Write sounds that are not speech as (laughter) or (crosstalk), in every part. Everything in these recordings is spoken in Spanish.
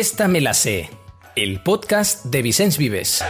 Esta me la sé, el podcast de Vicens Vives.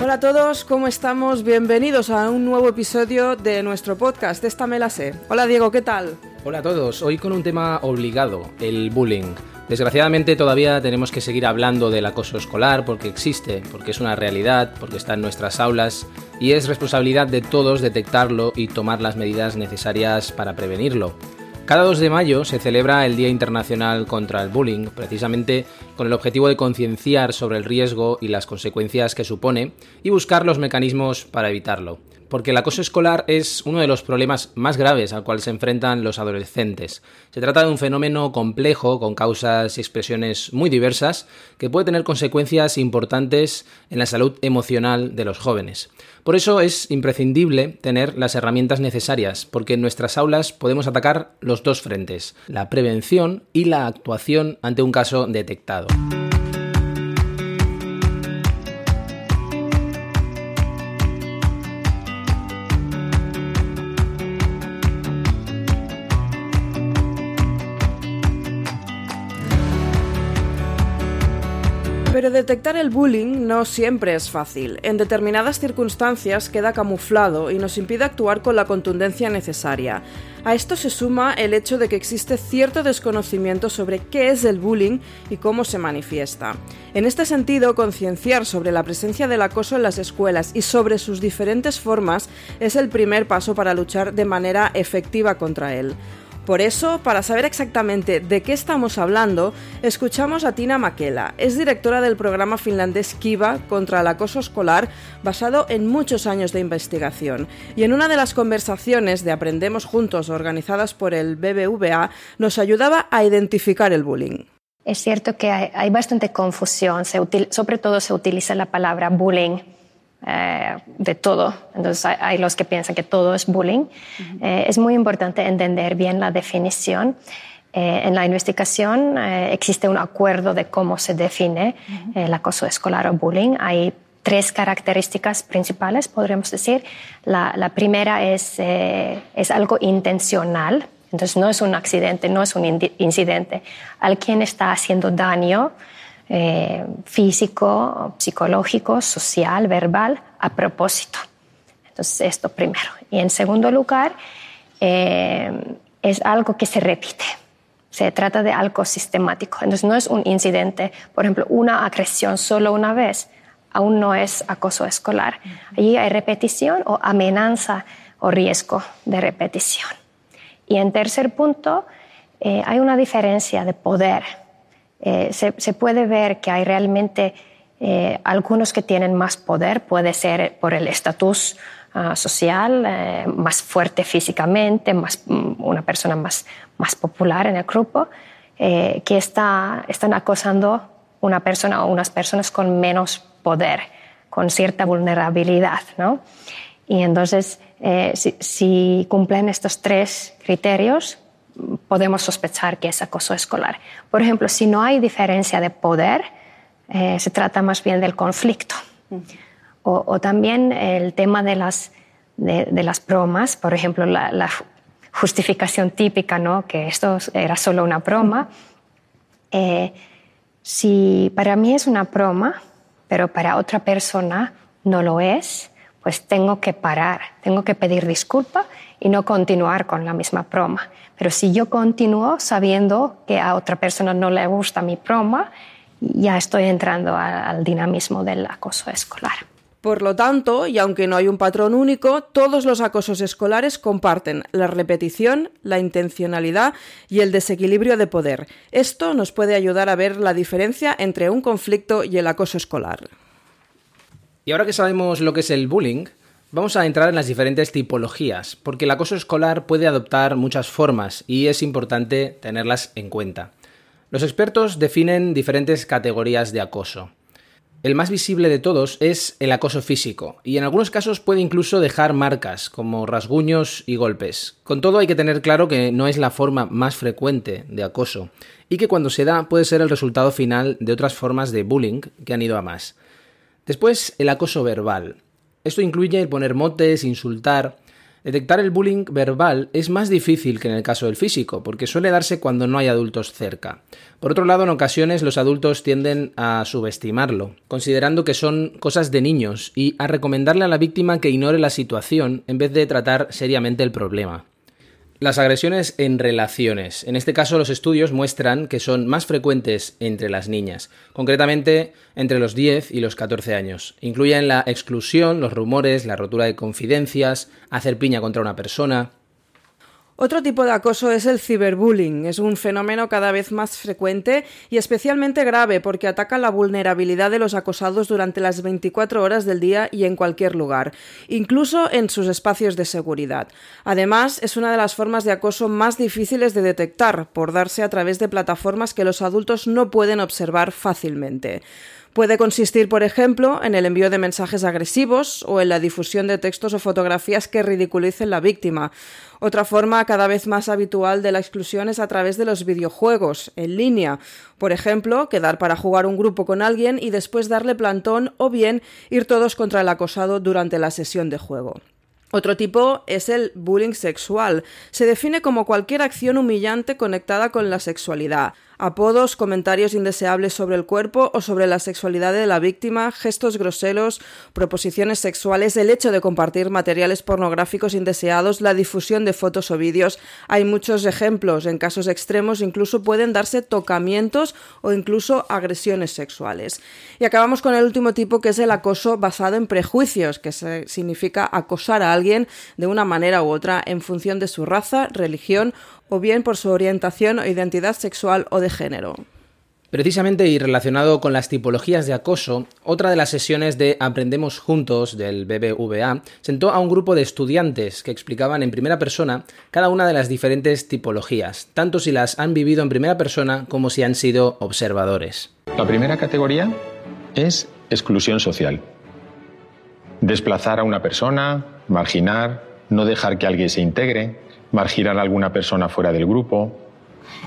Hola a todos, ¿cómo estamos? Bienvenidos a un nuevo episodio de nuestro podcast, Esta me la sé. Hola Diego, ¿qué tal? Hola a todos, hoy con un tema obligado, el bullying. Desgraciadamente todavía tenemos que seguir hablando del acoso escolar porque existe, porque es una realidad, porque está en nuestras aulas y es responsabilidad de todos detectarlo y tomar las medidas necesarias para prevenirlo. Cada 2 de mayo se celebra el Día Internacional contra el Bullying, precisamente con el objetivo de concienciar sobre el riesgo y las consecuencias que supone y buscar los mecanismos para evitarlo porque el acoso escolar es uno de los problemas más graves al cual se enfrentan los adolescentes. Se trata de un fenómeno complejo, con causas y expresiones muy diversas, que puede tener consecuencias importantes en la salud emocional de los jóvenes. Por eso es imprescindible tener las herramientas necesarias, porque en nuestras aulas podemos atacar los dos frentes, la prevención y la actuación ante un caso detectado. Detectar el bullying no siempre es fácil. En determinadas circunstancias queda camuflado y nos impide actuar con la contundencia necesaria. A esto se suma el hecho de que existe cierto desconocimiento sobre qué es el bullying y cómo se manifiesta. En este sentido, concienciar sobre la presencia del acoso en las escuelas y sobre sus diferentes formas es el primer paso para luchar de manera efectiva contra él. Por eso, para saber exactamente de qué estamos hablando, escuchamos a Tina Makela. Es directora del programa finlandés Kiva contra el acoso escolar, basado en muchos años de investigación. Y en una de las conversaciones de Aprendemos Juntos organizadas por el BBVA, nos ayudaba a identificar el bullying. Es cierto que hay, bastante confusión, sobre todo se utiliza la palabra bullying eh, de todo. Entonces hay, los que piensan que todo es bullying. Eh, es muy importante entender bien la definición. Eh, en la investigación existe un acuerdo de cómo se define el acoso escolar o bullying. Hay tres características principales, podríamos decir. La, la primera es, es algo intencional, entonces no es un accidente, no es un incidente. Alguien está haciendo daño eh, físico, psicológico, social, verbal, a propósito. Entonces, esto primero. Y en segundo lugar, eh, es algo que se repite. Se trata de algo sistemático. Entonces, no es un incidente, por ejemplo, una agresión solo una vez, aún no es acoso escolar. Allí hay repetición o amenaza o riesgo de repetición. Y en tercer punto, eh, hay una diferencia de poder eh, se, puede ver que hay realmente eh, algunos que tienen más poder, puede ser por el estatus ah, social, eh, más fuerte físicamente, más, mm, una persona más, popular en el grupo, que está, están acosando una persona o unas personas con menos poder, con cierta vulnerabilidad. ¿no? Y entonces, si cumplen estos tres criterios, podemos sospechar que es acoso escolar. Por ejemplo, si no hay diferencia de poder, eh, se trata más bien del conflicto. o, también el tema de las, de, las bromas, por ejemplo, la, justificación típica, ¿no? que esto era solo una broma. Eh, si para mí es una broma, pero para otra persona no lo es, pues tengo que parar, tengo que pedir disculpa y no continuar con la misma broma. Pero si yo continúo sabiendo que a otra persona no le gusta mi broma, ya estoy entrando al dinamismo del acoso escolar. Por lo tanto, y aunque no hay un patrón único, todos los acosos escolares comparten la repetición, la intencionalidad y el desequilibrio de poder. Esto nos puede ayudar a ver la diferencia entre un conflicto y el acoso escolar. Y ahora que sabemos lo que es el bullying, vamos a entrar en las diferentes tipologías, porque el acoso escolar puede adoptar muchas formas y es importante tenerlas en cuenta. Los expertos definen diferentes categorías de acoso. El más visible de todos es el acoso físico, y en algunos casos puede incluso dejar marcas, como rasguños y golpes. Con todo hay que tener claro que no es la forma más frecuente de acoso, y que cuando se da puede ser el resultado final de otras formas de bullying que han ido a más. Después, el acoso verbal. Esto incluye poner motes, insultar. Detectar el bullying verbal es más difícil que en el caso del físico, porque suele darse cuando no hay adultos cerca. Por otro lado, en ocasiones los adultos tienden a subestimarlo, considerando que son cosas de niños, y a recomendarle a la víctima que ignore la situación en vez de tratar seriamente el problema. Las agresiones en relaciones. En este caso, los estudios muestran que son más frecuentes entre las niñas, concretamente entre los 10 y los 14 años. Incluyen la exclusión, los rumores, la rotura de confidencias, hacer piña contra una persona, otro tipo de acoso es el ciberbullying. Es un fenómeno cada vez más frecuente y especialmente grave porque ataca la vulnerabilidad de los acosados durante las 24 horas del día y en cualquier lugar, incluso en sus espacios de seguridad. Además, es una de las formas de acoso más difíciles de detectar por darse a través de plataformas que los adultos no pueden observar fácilmente. Puede consistir, por ejemplo, en el envío de mensajes agresivos o en la difusión de textos o fotografías que ridiculicen la víctima. Otra forma cada vez más habitual de la exclusión es a través de los videojuegos en línea. Por ejemplo, quedar para jugar un grupo con alguien y después darle plantón o bien ir todos contra el acosado durante la sesión de juego. Otro tipo es el bullying sexual. Se define como cualquier acción humillante conectada con la sexualidad. Apodos, comentarios indeseables sobre el cuerpo o sobre la sexualidad de la víctima, gestos groseros, proposiciones sexuales, el hecho de compartir materiales pornográficos indeseados, la difusión de fotos o vídeos. Hay muchos ejemplos. En casos extremos incluso pueden darse tocamientos o incluso agresiones sexuales. Y acabamos con el último tipo que es el acoso basado en prejuicios, que significa acosar a alguien de una manera u otra en función de su raza, religión o bien por su orientación o identidad sexual o de género. Precisamente y relacionado con las tipologías de acoso, otra de las sesiones de Aprendemos Juntos del BBVA sentó a un grupo de estudiantes que explicaban en primera persona cada una de las diferentes tipologías, tanto si las han vivido en primera persona como si han sido observadores. La primera categoría es exclusión social. Desplazar a una persona, marginar, no dejar que alguien se integre, marginar a alguna persona fuera del grupo.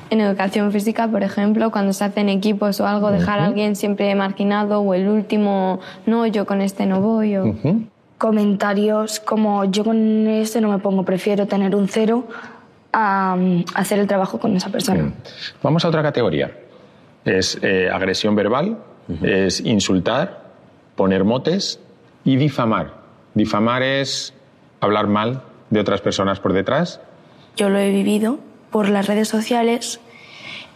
En educación física, por ejemplo, cuando se hacen equipos o algo, dejar a alguien siempre marginado o el último, no, yo con este no voy. Comentarios como yo con este no me pongo, prefiero tener un cero a hacer el trabajo con esa persona. Vamos a otra categoría. Es eh, agresión verbal, es insultar, poner motes y difamar. Difamar es hablar mal de otras personas por detrás yo lo he vivido por las redes sociales.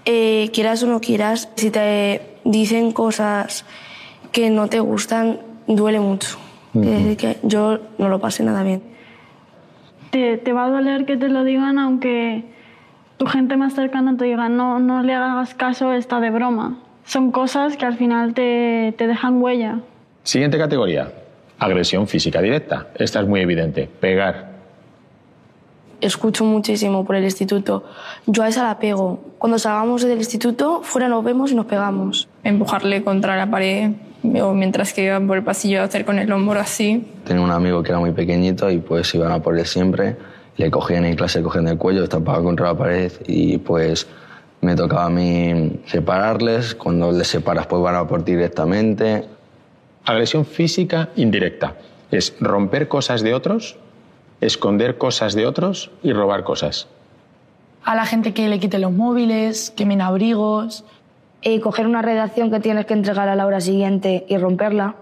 Eh, quieras o no quieras, si te dicen cosas que no te gustan, duele mucho. que yo no lo pasé nada bien. Te, te, va a doler que te lo digan aunque tu gente más cercana te diga no, no le hagas caso, está de broma. Son cosas que al final te, te dejan huella. Siguiente categoría, agresión física directa. Esta es muy evidente, pegar escucho muchísimo por el instituto. Yo a esa la pego. Cuando salgamos del instituto, fuera nos vemos y nos pegamos. Empujarle contra la pared o mientras que iba por el pasillo a hacer con el hombro así. Tenía un amigo que era muy pequeñito y pues iban a por él siempre. Le cogían en clase, le cogían el cuello, estampaba contra la pared y pues me tocaba a mí separarles. Cuando les separas pues van a por ti directamente. Agresión física indirecta. Es romper cosas de otros esconder cosas de otros y robar cosas. A la gente que le quite los móviles, quemen abrigos. Y coger una redacción que tienes que entregar a la hora siguiente y romperla.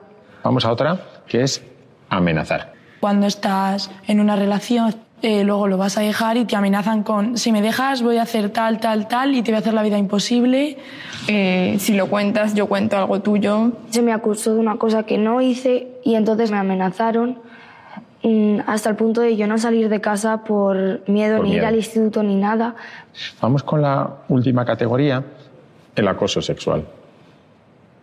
Vamos a otra, que es amenazar. Cuando estás en una relación, eh, luego lo vas a dejar y te amenazan con, si me dejas voy a hacer tal, tal, tal y te voy a hacer la vida imposible. Eh, si lo cuentas, yo cuento algo tuyo. Se me acusó de una cosa que no hice y entonces me amenazaron hasta el punto de yo no salir de casa por miedo ni ir al instituto ni nada. Vamos con la última categoría, el acoso sexual.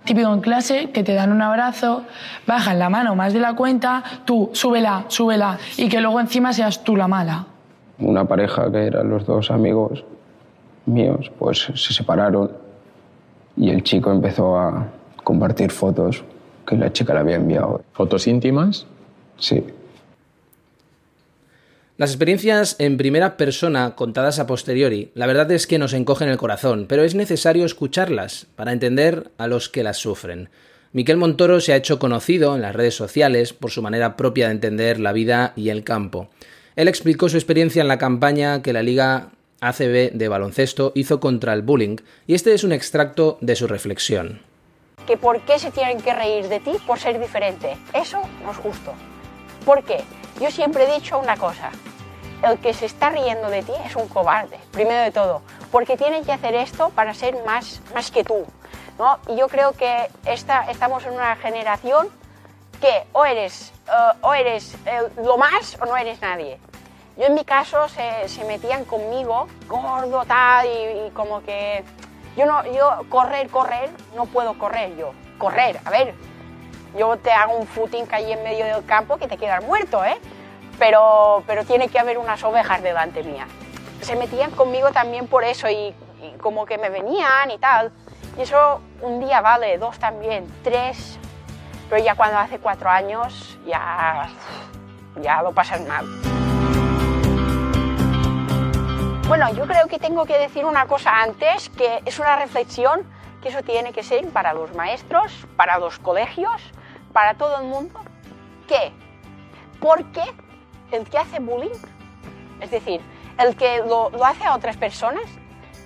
Típico en clase que te dan un abrazo, bajan la mano más de la cuenta, tú súbela, súbela y que luego encima seas tú la mala. Una pareja que eran los dos amigos míos, pues se separaron y el chico empezó a compartir fotos que la chica le había enviado. ¿Fotos íntimas? Sí. Las experiencias en primera persona contadas a posteriori, la verdad es que nos encogen el corazón, pero es necesario escucharlas para entender a los que las sufren. Miquel Montoro se ha hecho conocido en las redes sociales por su manera propia de entender la vida y el campo. Él explicó su experiencia en la campaña que la Liga ACB de baloncesto hizo contra el bullying y este es un extracto de su reflexión. Que por qué se tienen que reír de ti por ser diferente. Eso no es justo. ¿Por qué? Yo siempre he dicho una cosa. El que se está riendo de ti es un cobarde, primero de todo, porque tiene que hacer esto para ser más, más que tú. ¿no? Y yo creo que esta, estamos en una generación que o eres, eh, o eres eh, lo más o no eres nadie. Yo en mi caso se, se metían conmigo, gordo, tal, y, como que yo no, yo correr, correr, no puedo correr yo. Correr, a ver, yo te hago un footing ahí en medio del campo que te quedas muerto, ¿eh? Pero, pero tiene que haber unas ovejas delante mía. Se metían conmigo también por eso y, y como que me venían y tal. Y eso un día vale, dos también, tres. Pero ya cuando hace cuatro años ya, ya lo pasan mal. Bueno, yo creo que tengo que decir una cosa antes, que es una reflexión que eso tiene que ser para los maestros, para los colegios, para todo el mundo. ¿Qué? ¿Por qué el que hace bullying, es decir, el que lo, lo hace a otras personas,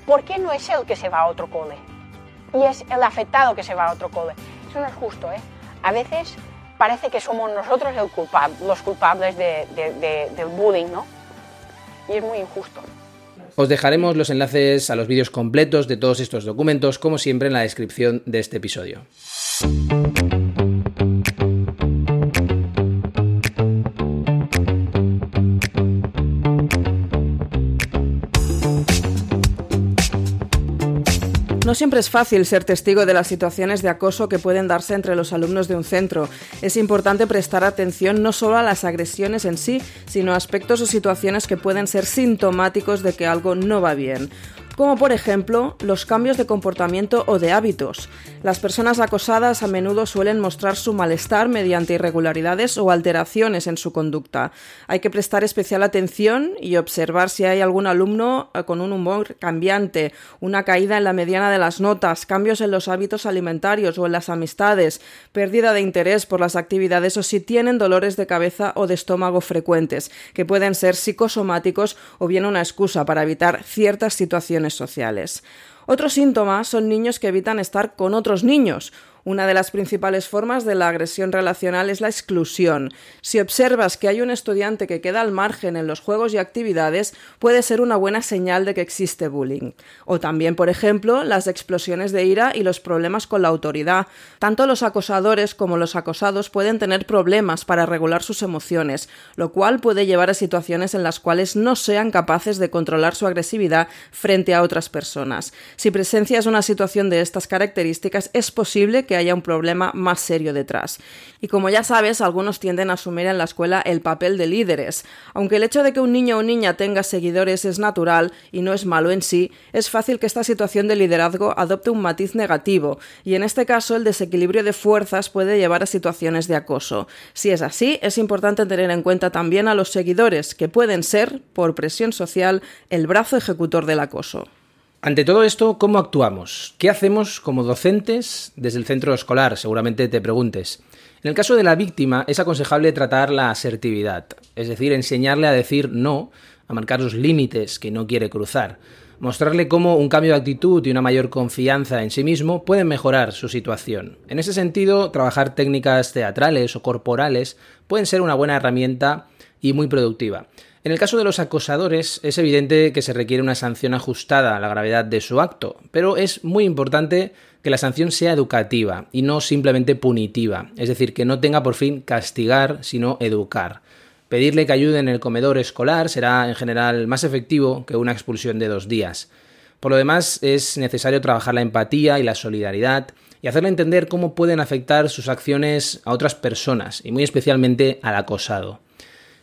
¿por qué no es el que se va a otro cole? Y es el afectado que se va a otro cole. Eso no es justo, ¿eh? A veces parece que somos nosotros los culpables de, del bullying, ¿no? Y es muy injusto. Os dejaremos los enlaces a los vídeos completos de todos estos documentos, como siempre, en la descripción de este episodio. Siempre es fácil ser testigo de las situaciones de acoso que pueden darse entre los alumnos de un centro. Es importante prestar atención no solo a las agresiones en sí, sino a aspectos o situaciones que pueden ser sintomáticos de que algo no va bien como por ejemplo los cambios de comportamiento o de hábitos. Las personas acosadas a menudo suelen mostrar su malestar mediante irregularidades o alteraciones en su conducta. Hay que prestar especial atención y observar si hay algún alumno eh, con un humor cambiante, una caída en la mediana de las notas, cambios en los hábitos alimentarios o en las amistades, pérdida de interés por las actividades o si tienen dolores de cabeza o de estómago frecuentes, que pueden ser psicosomáticos o bien una excusa para evitar ciertas situaciones sociales. Otros síntomas son niños que evitan estar con otros niños una de las principales formas de la agresión relacional es la exclusión. Si observas que hay un estudiante que queda al margen en los juegos y actividades, puede ser una buena señal de que existe bullying. O también, por ejemplo, las explosiones de ira y los problemas con la autoridad. Tanto los acosadores como los acosados pueden tener problemas para regular sus emociones, lo cual puede llevar a situaciones en las cuales no sean capaces de controlar su agresividad frente a otras personas. Si presencias una situación de estas características, es posible que haya un problema más serio detrás. Y como ya sabes, algunos tienden a asumir en la escuela el papel de líderes. Aunque el hecho de que un niño o niña tenga seguidores es natural y no es malo en sí, es fácil que esta situación de liderazgo adopte un matiz negativo, y en este caso el desequilibrio de fuerzas puede llevar a situaciones de acoso. Si es así, es importante tener en cuenta también a los seguidores, que pueden ser, por presión social, el brazo ejecutor del acoso. Ante todo esto, ¿cómo actuamos? ¿Qué hacemos como docentes desde el centro escolar? Seguramente te preguntes. En el caso de la víctima, es aconsejable tratar la asertividad, es decir, enseñarle a decir no, a marcar los límites que no quiere cruzar, mostrarle cómo un cambio de actitud y una mayor confianza en sí mismo pueden mejorar su situación. En ese sentido, trabajar técnicas teatrales o corporales pueden ser una buena herramienta y muy productiva. En el caso de los acosadores es evidente que se requiere una sanción ajustada a la gravedad de su acto, pero es muy importante que la sanción sea educativa y no simplemente punitiva, es decir, que no tenga por fin castigar, sino educar. Pedirle que ayude en el comedor escolar será en general más efectivo que una expulsión de dos días. Por lo demás, es necesario trabajar la empatía y la solidaridad y hacerle entender cómo pueden afectar sus acciones a otras personas y muy especialmente al acosado.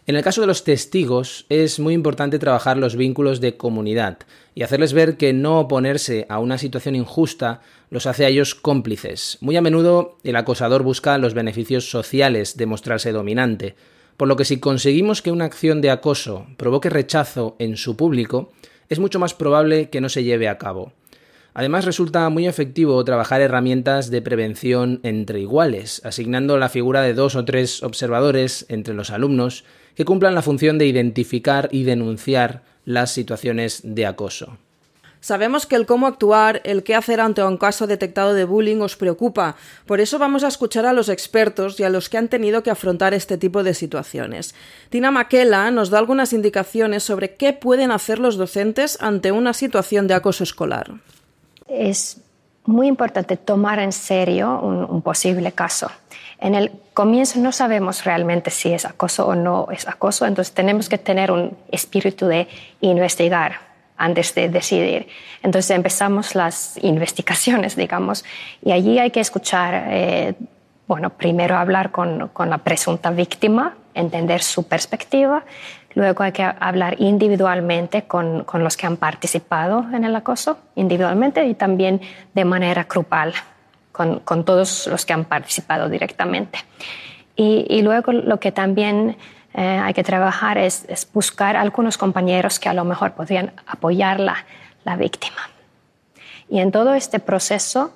En el caso de los testigos es muy importante trabajar los vínculos de comunidad y hacerles ver que no oponerse a una situación injusta los hace a ellos cómplices. Muy a menudo el acosador busca los beneficios sociales de mostrarse dominante, por lo que si conseguimos que una acción de acoso provoque rechazo en su público, es mucho más probable que no se lleve a cabo. Además resulta muy efectivo trabajar herramientas de prevención entre iguales, asignando la figura de dos o tres observadores entre los alumnos que cumplan la función de identificar y denunciar las situaciones de acoso. Sabemos que el cómo actuar, el qué hacer ante un caso detectado de bullying os preocupa. Por eso vamos a escuchar a los expertos y a los que han tenido que afrontar este tipo de situaciones. Tina Maquela nos da algunas indicaciones sobre qué pueden hacer los docentes ante una situación de acoso escolar. Es muy importante tomar en serio un, un posible caso. En el comienzo no sabemos realmente si es acoso o no es acoso, entonces tenemos que tener un espíritu de investigar antes de decidir. Entonces empezamos las investigaciones, digamos, y allí hay que escuchar, eh, bueno, primero hablar con, con, la presunta víctima, entender su perspectiva, luego hay que hablar individualmente con, con, los que han participado en el acoso, individualmente y también de manera grupal, con, con todos los que han participado directamente. Y, y luego lo que también eh, hay que trabajar es, buscar algunos compañeros que a lo mejor podrían apoyar la, víctima. Y en todo este proceso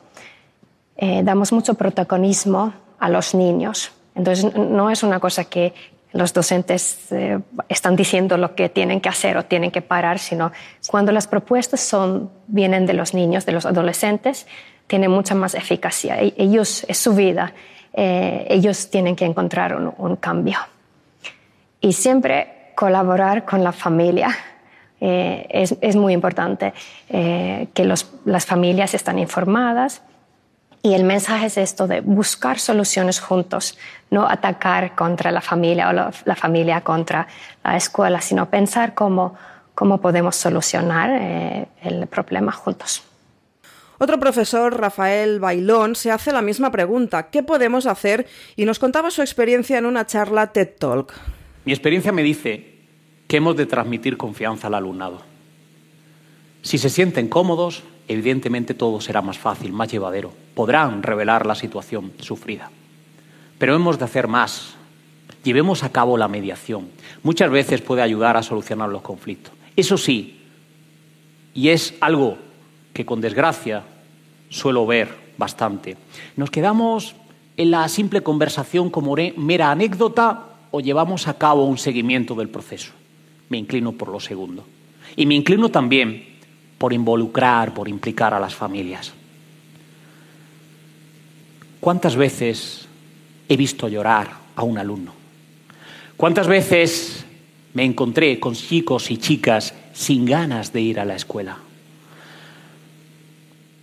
eh, damos mucho protagonismo a los niños. Entonces no es una cosa que los docentes eh, están diciendo lo que tienen que hacer o tienen que parar, sino cuando las propuestas son, vienen de los niños, de los adolescentes, tienen mucha más eficacia. E, ellos, es su vida, ellos tienen que encontrar un cambio y siempre colaborar con la familia. (laughs) Eh, es, es, muy importante eh, que los, las familias están informadas y el mensaje es esto de buscar soluciones juntos, no atacar contra la familia o la, la familia contra la escuela, sino pensar cómo, cómo podemos solucionar eh, el problema juntos. Otro profesor, Rafael Bailón, se hace la misma pregunta, ¿qué podemos hacer? Y nos contaba su experiencia en una charla TED Talk. Mi experiencia me dice que hemos de transmitir confianza al alumnado. Si se sienten cómodos, evidentemente todo será más fácil, más llevadero. Podrán revelar la situación sufrida. Pero hemos de hacer más. Llevemos a cabo la mediación. Muchas veces puede ayudar a solucionar los conflictos. Eso sí, y es algo que con desgracia suelo ver bastante, nos quedamos en la simple conversación como mera anécdota o llevamos a cabo un seguimiento del proceso. Me inclino por lo segundo. Y me inclino también por involucrar, por implicar a las familias. ¿Cuántas veces he visto llorar a un alumno? ¿Cuántas veces me encontré con chicos y chicas sin ganas de ir a la escuela?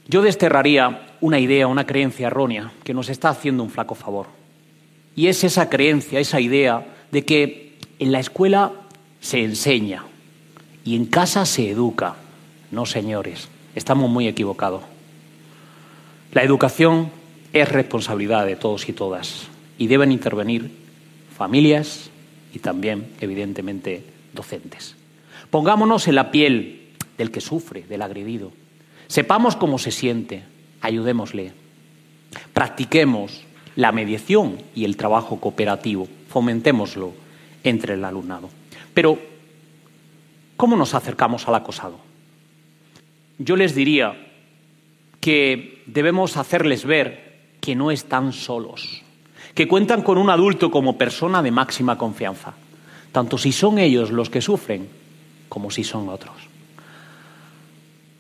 Yo desterraría una idea, una creencia errónea que nos está haciendo un flaco favor. Y es esa creencia, esa idea de que en la escuela se enseña y en casa se educa. No, señores, estamos muy equivocados. La educación es responsabilidad de todos y todas y deben intervenir familias y también, evidentemente, docentes. Pongámonos en la piel del que sufre, del agredido. Sepamos cómo se siente, ayudémosle. Practiquemos la mediación y el trabajo cooperativo. Fomentémoslo entre el alumnado. Pero, ¿cómo nos acercamos al acosado? Yo les diría que debemos hacerles ver que no están solos, que cuentan con un adulto como persona de máxima confianza, tanto si son ellos los que sufren como si son otros.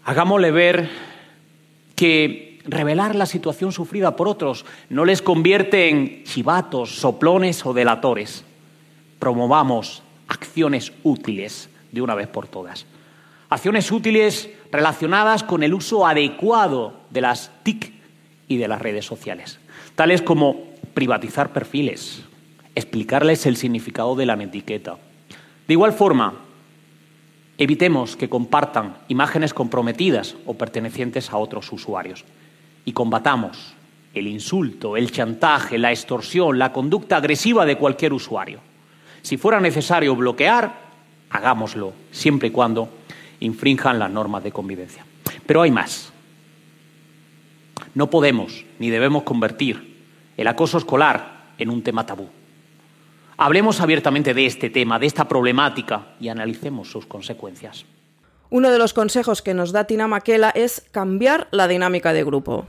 Hagámosle ver que revelar la situación sufrida por otros no les convierte en chivatos, soplones o delatores. Promovamos acciones útiles de una vez por todas. Acciones útiles relacionadas con el uso adecuado de las TIC y de las redes sociales, tales como privatizar perfiles, explicarles el significado de la etiqueta. De igual forma, evitemos que compartan imágenes comprometidas o pertenecientes a otros usuarios y combatamos el insulto, el chantaje, la extorsión, la conducta agresiva de cualquier usuario. Si fuera necesario bloquear, hagámoslo, siempre y cuando infrinjan las normas de convivencia. Pero hay más. No podemos ni debemos convertir el acoso escolar en un tema tabú. Hablemos abiertamente de este tema, de esta problemática y analicemos sus consecuencias. Uno de los consejos que nos da Tina Maquela es cambiar la dinámica de grupo.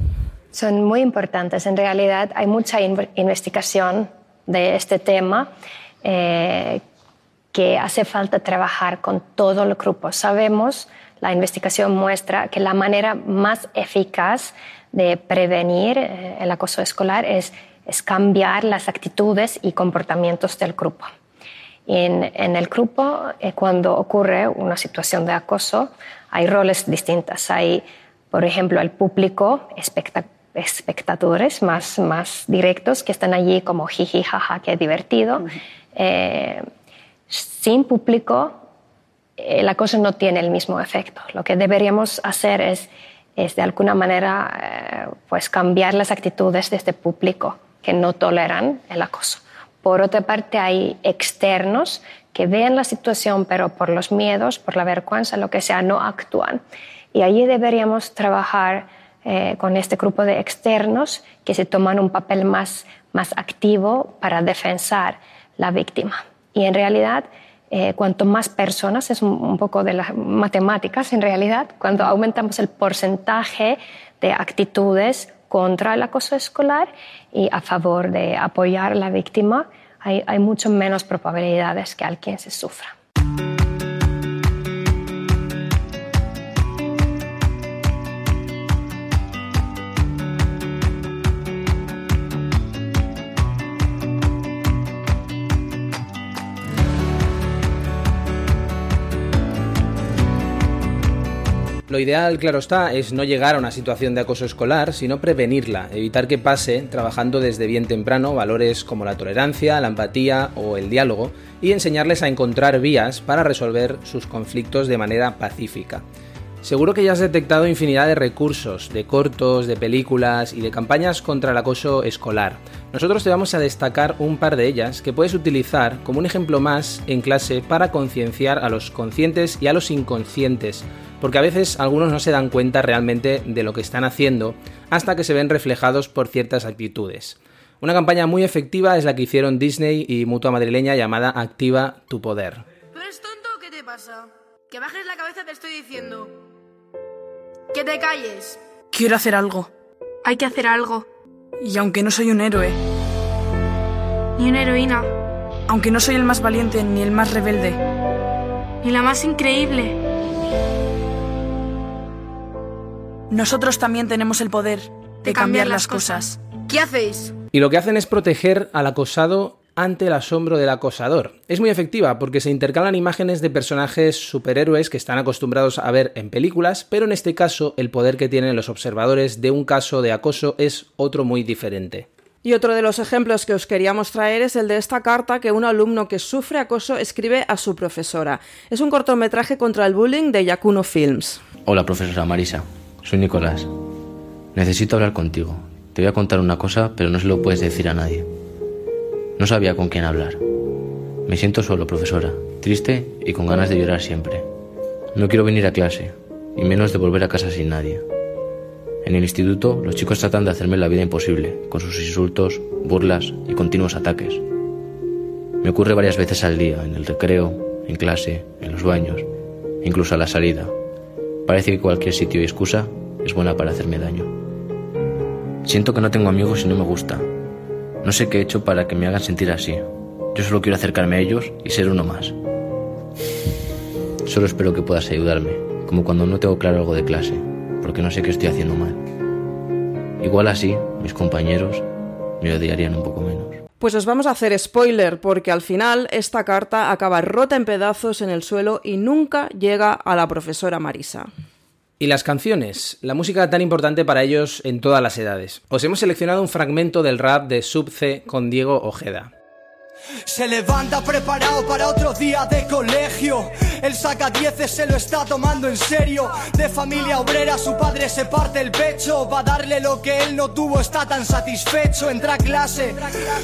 Son muy importantes. En realidad hay mucha investigación de este tema eh, que hace falta trabajar con todo el grupo. Sabemos, la investigación muestra que la manera más eficaz de prevenir eh, el acoso escolar es, es, cambiar las actitudes y comportamientos del grupo. En, en el grupo, eh, cuando ocurre una situación de acoso, hay roles distintos. Hay, por ejemplo, el público, espectadores más, más directos que están allí como jiji, jaja, qué divertido. Eh, sin público, el acoso no tiene el mismo efecto. Lo que deberíamos hacer es, es de alguna manera eh, pues cambiar las actitudes de este público que no toleran el acoso. Por otra parte, hay externos que ven la situación, pero por los miedos, por la vergüenza, lo que sea, no actúan. Y allí deberíamos trabajar eh, con este grupo de externos que se toman un papel más, más activo para defensar la víctima. Y en realidad, eh, cuanto más personas, es un, un, poco de las matemáticas en realidad, cuando aumentamos el porcentaje de actitudes contra el acoso escolar y a favor de apoyar a la víctima, hay, mucho menos probabilidades que alguien se sufra. Lo ideal, claro está, es no llegar a una situación de acoso escolar, sino prevenirla, evitar que pase trabajando desde bien temprano valores como la tolerancia, la empatía o el diálogo y enseñarles a encontrar vías para resolver sus conflictos de manera pacífica. Seguro que ya has detectado infinidad de recursos, de cortos, de películas y de campañas contra el acoso escolar. Nosotros te vamos a destacar un par de ellas que puedes utilizar como un ejemplo más en clase para concienciar a los conscientes y a los inconscientes porque a veces algunos no se dan cuenta realmente de lo que están haciendo hasta que se ven reflejados por ciertas actitudes. Una campaña muy efectiva es la que hicieron Disney y Mutua Madrileña llamada Activa tu Poder. ¿Tú eres tonto o qué te pasa? Que bajes la cabeza te estoy diciendo. Que te calles. Quiero hacer algo. Hay que hacer algo. Y aunque no soy un héroe. Ni una heroína. Aunque no soy el más valiente ni el más rebelde. Ni la más increíble. Nosotros también tenemos el poder de, de cambiar, las cosas. cosas. ¿Qué hacéis? Y lo que hacen es proteger al acosado ante el asombro del acosador. Es muy efectiva porque se intercalan imágenes de personajes superhéroes que están acostumbrados a ver en películas, pero en este caso el poder que tienen los observadores de un caso de acoso es otro muy diferente. Y otro de los ejemplos que os queríamos traer es el de esta carta que un alumno que sufre acoso escribe a su profesora. Es un cortometraje contra el bullying de Yakuno Films. Hola, profesora Marisa. Soy Nicolás. Necesito hablar contigo. Te voy a contar una cosa, pero no se lo puedes decir a nadie. No sabía con quién hablar. Me siento solo, profesora, triste y con ganas de llorar siempre. No quiero venir a clase, y menos de volver a casa sin nadie. En el instituto, los chicos tratan de hacerme la vida imposible, con sus insultos, burlas y continuos ataques. Me ocurre varias veces al día, en el recreo, en clase, en los baños, incluso a la salida. Parece que cualquier sitio y excusa es buena para hacerme daño. Siento que no tengo amigos y no me gusta. No sé qué he hecho para que me hagan sentir así. Yo solo quiero acercarme a ellos y ser uno más. Solo espero que puedas ayudarme, como cuando no tengo claro algo de clase, porque no sé qué estoy haciendo mal. Igual así, mis compañeros me odiarían un poco menos. Pues os vamos a hacer spoiler, porque al final esta carta acaba rota en pedazos en el suelo y nunca llega a la profesora Marisa. Y las canciones, la música tan importante para ellos en todas las edades. Os hemos seleccionado un fragmento del rap de Sub C con Diego Ojeda. Se levanta preparado para otro día de colegio. El saca dieces se lo está tomando en serio. De familia obrera, su padre se parte el pecho. Va a darle lo que él no tuvo, está tan satisfecho. Entra a clase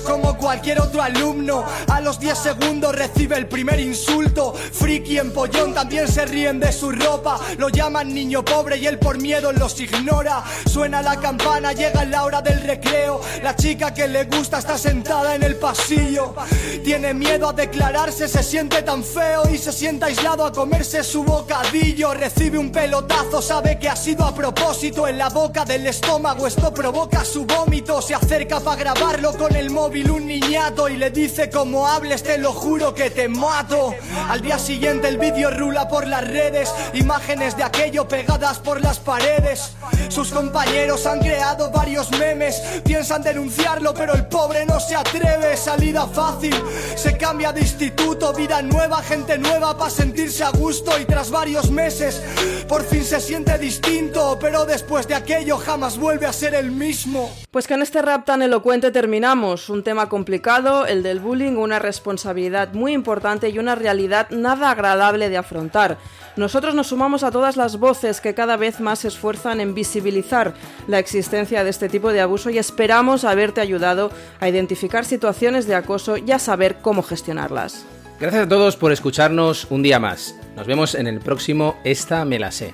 como cualquier otro alumno. A los 10 segundos recibe el primer insulto. Friki en pollón también se ríen de su ropa. Lo llaman niño pobre y él por miedo los ignora. Suena la campana, llega la hora del recreo. La chica que le gusta está sentada en el pasillo. Tiene miedo a declararse, se siente tan feo y se sienta aislado lado a comerse su bocadillo. Recibe un pelotazo, sabe que ha sido a propósito. En la boca del estómago esto provoca su vómito. Se acerca para grabarlo con el móvil un niñato y le dice como hables te lo juro que te mato. Al día siguiente el vídeo rula por las redes, imágenes de aquello pegadas por las paredes. Sus compañeros han creado varios memes, piensan denunciarlo pero el pobre no se atreve. Salida fácil, se cambia de instituto, vida nueva, gente nueva para sentirse a gusto y tras varios meses se siente distinto, pero después de aquello jamás vuelve a ser el mismo. Pues con este rap tan elocuente terminamos. Un tema complicado, el del bullying, una responsabilidad muy importante y una realidad nada agradable de afrontar. Nosotros nos sumamos a todas las voces que cada vez más se esfuerzan en visibilizar la existencia de este tipo de abuso y esperamos haberte ayudado a identificar situaciones de acoso y a saber cómo gestionarlas. Gracias a todos por escucharnos un día más. Nos vemos en el próximo Esta me la sé.